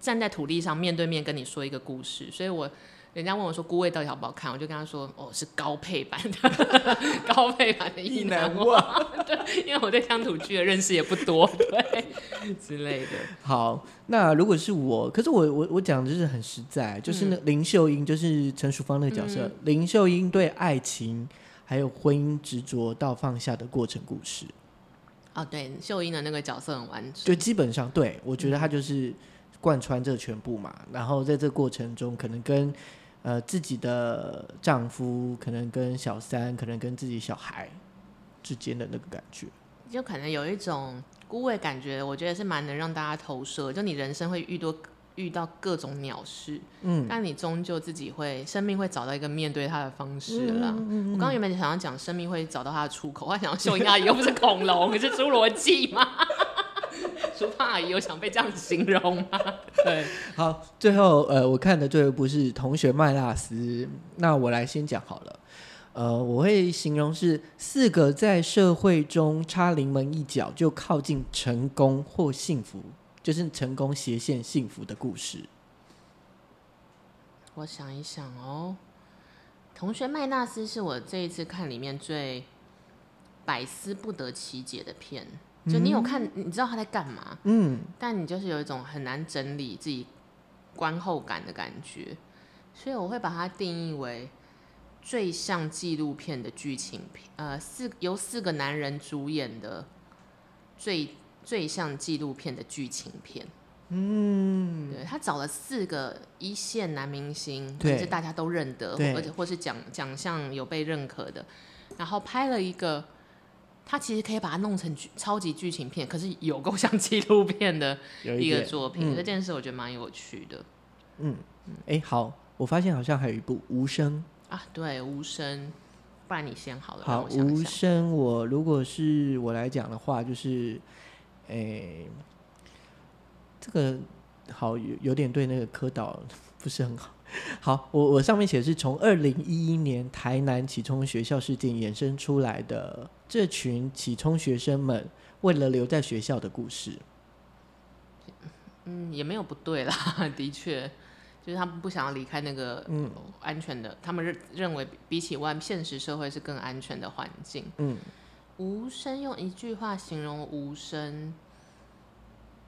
站在土地上面对面跟你说一个故事，所以我。人家问我说《孤味》到底好不好看，我就跟他说：“哦，是高配版的，高配版的《意难忘》。对，因为我对乡土剧的认识也不多，对之类的。好，那如果是我，可是我我我讲的就是很实在，就是那林秀英，就是陈淑芳那个角色，林秀英对爱情还有婚姻执着到放下的过程故事，哦，对，秀英的那个角色很完整。就基本上对我觉得她就是贯穿这全部嘛。然后在这过程中，可能跟呃自己的丈夫，可能跟小三，可能跟自己小孩之间的那个感觉，就可能有一种孤味感觉，我觉得是蛮能让大家投射。就你人生会遇到遇到各种鸟事，嗯，但你终究自己会生命会找到一个面对它的方式啦。嗯我刚刚原本想要讲生命会找到它的出口，我还想要秀英阿姨又不是恐龙，是侏罗纪吗？淑胖阿姨有想被这样形容吗？对，好，最后呃，我看的最后一部是《同学麦纳斯》，那我来先讲好了。呃，我会形容是四个在社会中插临门一脚就靠近成功或幸福，就是成功斜线幸福的故事。我想一想哦，同学麦纳斯是我这一次看里面最百思不得其解的片。就你有看，你知道他在干嘛，嗯，但你就是有一种很难整理自己观后感的感觉，所以我会把它定义为最像纪录片的剧情片，呃，四由四个男人主演的最最像纪录片的剧情片。嗯，对他找了四个一线男明星，对是大家都认得，对而且或是奖奖项有被认可的，然后拍了一个。他其实可以把它弄成剧超级剧情片，可是有够像纪录片的一个作品，嗯这件事我觉得蛮有趣的嗯哎、好，我发现好像还有一部《无声啊。对，无声，不然你先好了，》。好，无。声，我如果是我来讲的话，就是，哎、这个好有有点对那个科导不是很好。好，我我上面写的是从二零一一年台南启聪学校事件衍生出来的这群启聪学生们为了留在学校的故事。嗯，也没有不对啦，的确，就是他们不想要离开那个嗯安全的，他们认认为比起外现实社会是更安全的环境。嗯，无声用一句话形容无声，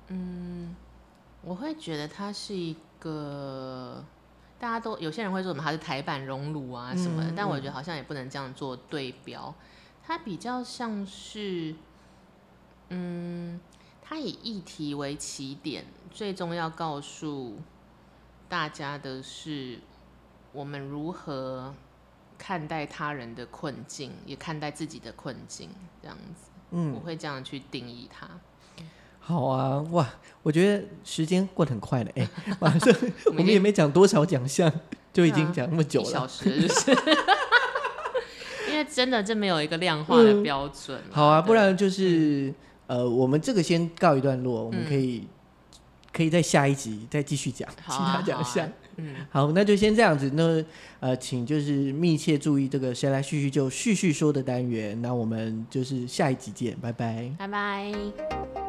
嗯，我会觉得它是一个，大家都有些人会说什么它是台版熔炉啊什么的，嗯。但我觉得好像也不能这样做对标，它比较像是，嗯，它以议题为起点，最终要告诉大家的是，我们如何看待他人的困境，也看待自己的困境，这样子，嗯我会这样去定义它。好啊，哇，我觉得时间过得很快了，哎、马上我们也没讲多少奖项，就已经讲那么久了一小。时就，是？因为真的这没有一个量化的标准、好啊，不然就是、呃，我们这个先告一段落，我们嗯可以可以在下一集再继续讲其他奖项。嗯，好，那就先这样子。那呃，请就是密切注意这个谁来叙叙就叙叙说的单元。那我们就是下一集见，拜拜。拜拜。